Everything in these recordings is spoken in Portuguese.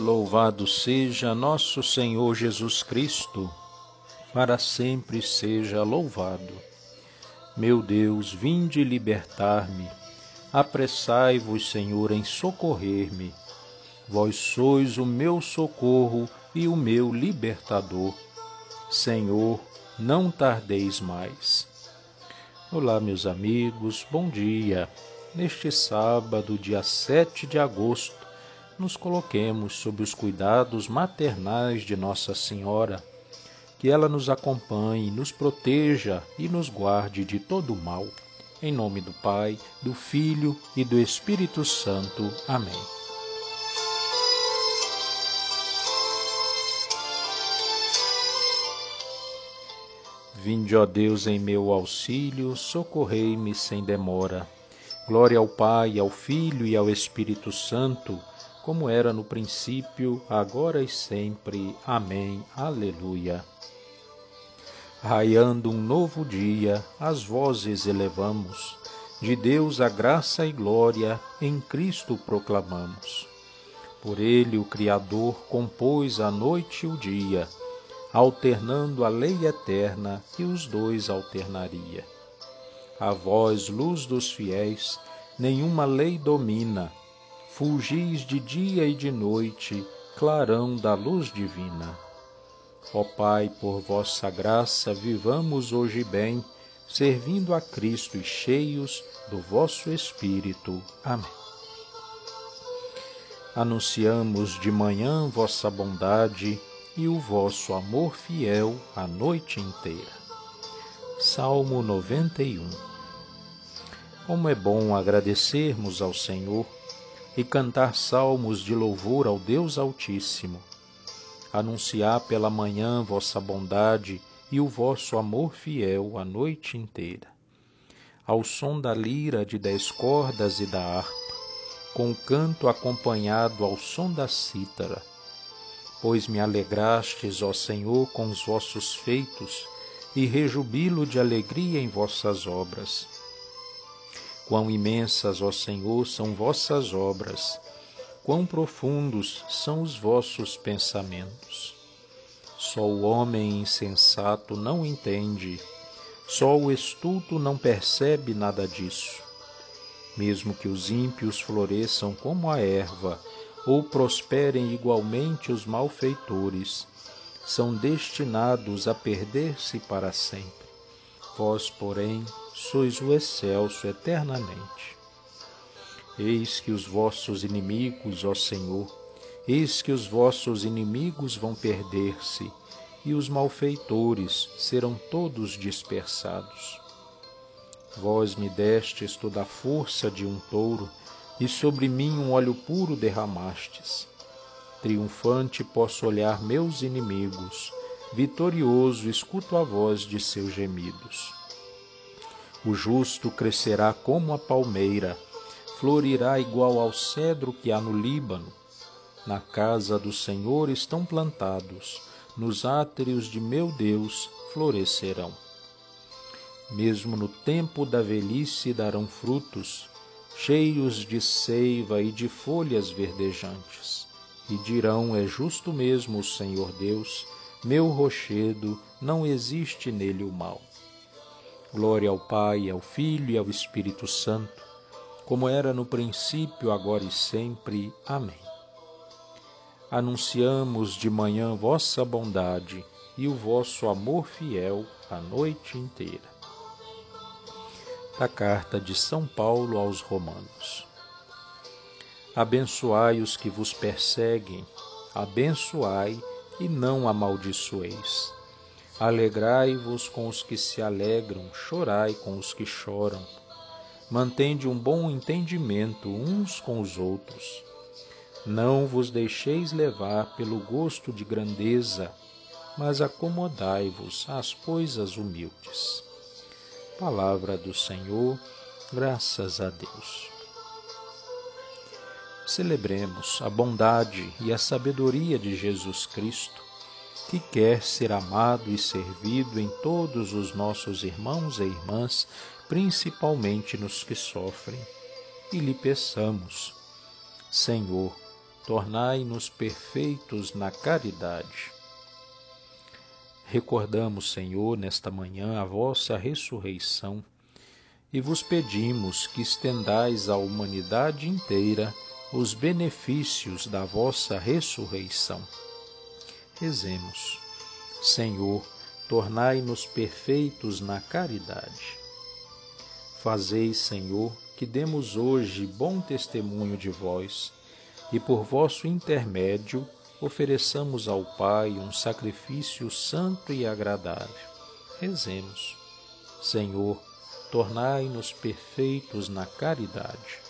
Louvado seja nosso Senhor Jesus Cristo, para sempre seja louvado. Meu Deus, vinde libertar-me, apressai-vos, Senhor, em socorrer-me. Vós sois o meu socorro e o meu libertador. Senhor, não tardeis mais. Olá, meus amigos, bom dia. Neste sábado, dia 7 de agosto, nos coloquemos sob os cuidados maternais de Nossa Senhora, que ela nos acompanhe, nos proteja e nos guarde de todo o mal. Em nome do Pai, do Filho e do Espírito Santo. Amém. Vinde, ó Deus, em meu auxílio, socorrei-me sem demora. Glória ao Pai, ao Filho e ao Espírito Santo como era no princípio, agora e sempre. Amém. Aleluia. Raiando um novo dia, as vozes elevamos, de Deus a graça e glória, em Cristo proclamamos. Por ele o Criador compôs a noite e o dia, alternando a lei eterna que os dois alternaria. A vós, luz dos fiéis, nenhuma lei domina, fulgis de dia e de noite, clarão da luz divina. Ó Pai, por vossa graça, vivamos hoje bem, servindo a Cristo e cheios do vosso Espírito. Amém. Anunciamos de manhã vossa bondade e o vosso amor fiel a noite inteira. Salmo 91 Como é bom agradecermos ao Senhor e cantar salmos de louvor ao Deus Altíssimo. Anunciar pela manhã vossa bondade e o vosso amor fiel a noite inteira. Ao som da lira de dez cordas e da harpa, com o canto acompanhado ao som da cítara. Pois me alegrastes, ó Senhor, com os vossos feitos, e rejubilo de alegria em vossas obras Quão imensas, ó Senhor, são vossas obras, quão profundos são os vossos pensamentos. Só o homem insensato não entende, só o estulto não percebe nada disso. Mesmo que os ímpios floresçam como a erva, ou prosperem igualmente os malfeitores, são destinados a perder-se para sempre. Vós, porém, sois o excelso eternamente. Eis que os vossos inimigos, ó Senhor, eis que os vossos inimigos vão perder-se, e os malfeitores serão todos dispersados. Vós me destes toda a força de um touro, e sobre mim um óleo puro derramastes. Triunfante posso olhar meus inimigos, vitorioso escuto a voz de seus gemidos. O justo crescerá como a palmeira, florirá igual ao cedro que há no Líbano. Na casa do Senhor estão plantados, nos átrios de meu Deus florescerão. Mesmo no tempo da velhice darão frutos, cheios de seiva e de folhas verdejantes. E dirão: É justo mesmo o Senhor Deus, meu rochedo, não existe nele o mal. Glória ao Pai, ao Filho e ao Espírito Santo, como era no princípio, agora e sempre. Amém. Anunciamos de manhã vossa bondade e o vosso amor fiel a noite inteira. Da carta de São Paulo aos Romanos. Abençoai os que vos perseguem, abençoai e não amaldiçoeis Alegrai-vos com os que se alegram, chorai com os que choram. Mantende um bom entendimento uns com os outros. Não vos deixeis levar pelo gosto de grandeza, mas acomodai-vos às coisas humildes. Palavra do Senhor, graças a Deus. Celebremos a bondade e a sabedoria de Jesus Cristo que quer ser amado e servido em todos os nossos irmãos e irmãs, principalmente nos que sofrem. E lhe peçamos, Senhor, tornai-nos perfeitos na caridade. Recordamos, Senhor, nesta manhã a vossa ressurreição e vos pedimos que estendais à humanidade inteira os benefícios da vossa ressurreição. Rezemos. Senhor, tornai-nos perfeitos na caridade. Fazei, Senhor, que demos hoje bom testemunho de vós e por vosso intermédio ofereçamos ao Pai um sacrifício santo e agradável. Rezemos. Senhor, tornai-nos perfeitos na caridade.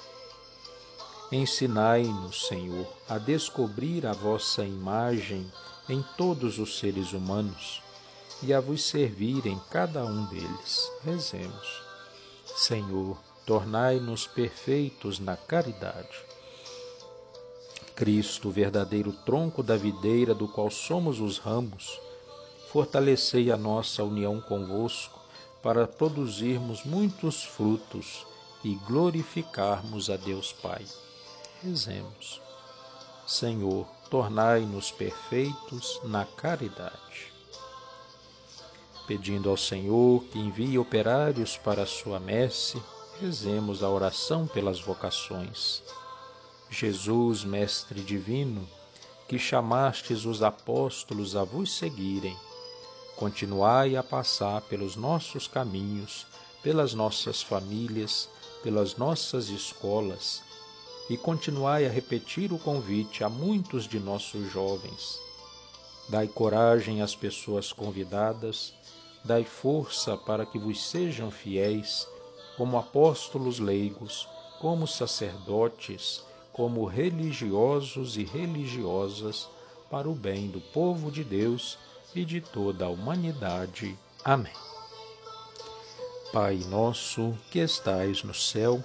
Ensinai-nos, Senhor, a descobrir a vossa imagem em todos os seres humanos e a vos servir em cada um deles. Rezemos. Senhor, tornai-nos perfeitos na caridade. Cristo, verdadeiro tronco da videira do qual somos os ramos, fortalecei a nossa união convosco para produzirmos muitos frutos e glorificarmos a Deus Pai. Rezemos. Senhor, tornai-nos perfeitos na caridade. Pedindo ao Senhor que envie operários para a sua messe, rezemos a oração pelas vocações. Jesus, Mestre Divino, que chamastes os apóstolos a vos seguirem, continuai a passar pelos nossos caminhos, pelas nossas famílias, pelas nossas escolas, e continuai a repetir o convite a muitos de nossos jovens. Dai coragem às pessoas convidadas, dai força para que vos sejam fiéis, como apóstolos leigos, como sacerdotes, como religiosos e religiosas, para o bem do povo de Deus e de toda a humanidade. Amém. Pai nosso que estais no céu,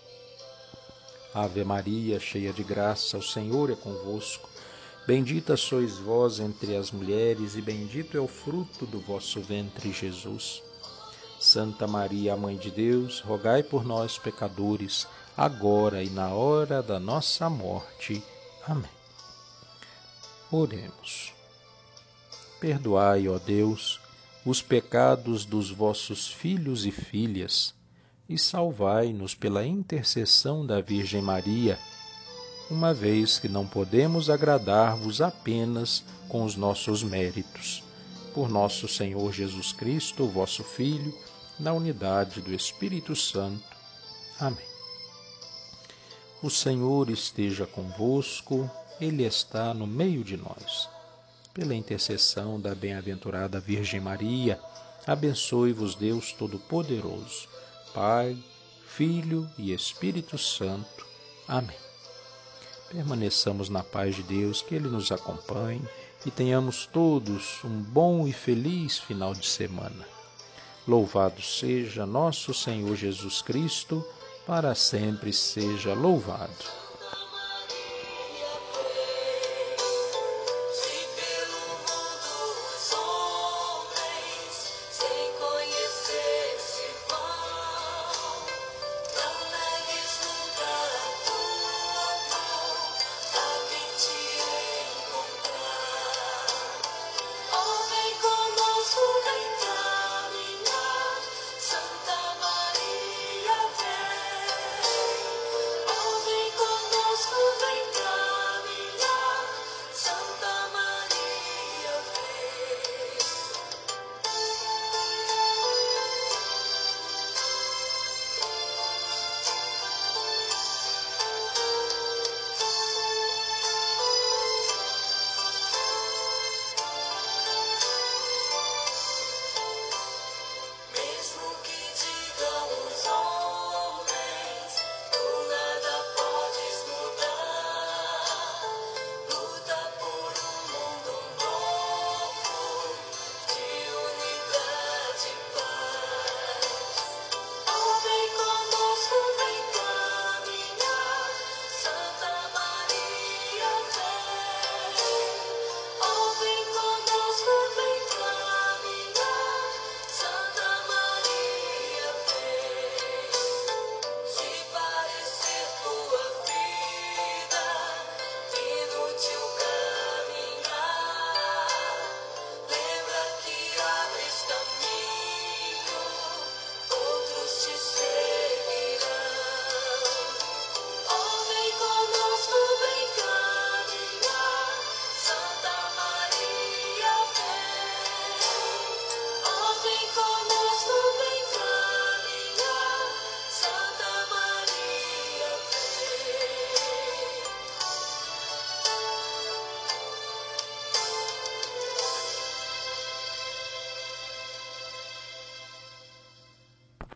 Ave Maria, cheia de graça, o Senhor é convosco. Bendita sois vós entre as mulheres, e bendito é o fruto do vosso ventre, Jesus. Santa Maria, Mãe de Deus, rogai por nós, pecadores, agora e na hora da nossa morte. Amém. Oremos. Perdoai, ó Deus, os pecados dos vossos filhos e filhas, e salvai-nos pela intercessão da Virgem Maria, uma vez que não podemos agradar-vos apenas com os nossos méritos. Por nosso Senhor Jesus Cristo, vosso Filho, na unidade do Espírito Santo. Amém. O Senhor esteja convosco, Ele está no meio de nós pela intercessão da bem-aventurada Virgem Maria, abençoe-vos Deus Todo-Poderoso, Pai, Filho e Espírito Santo. Amém. Permaneçamos na paz de Deus, que Ele nos acompanhe e tenhamos todos um bom e feliz final de semana. Louvado seja nosso Senhor Jesus Cristo, para sempre seja louvado.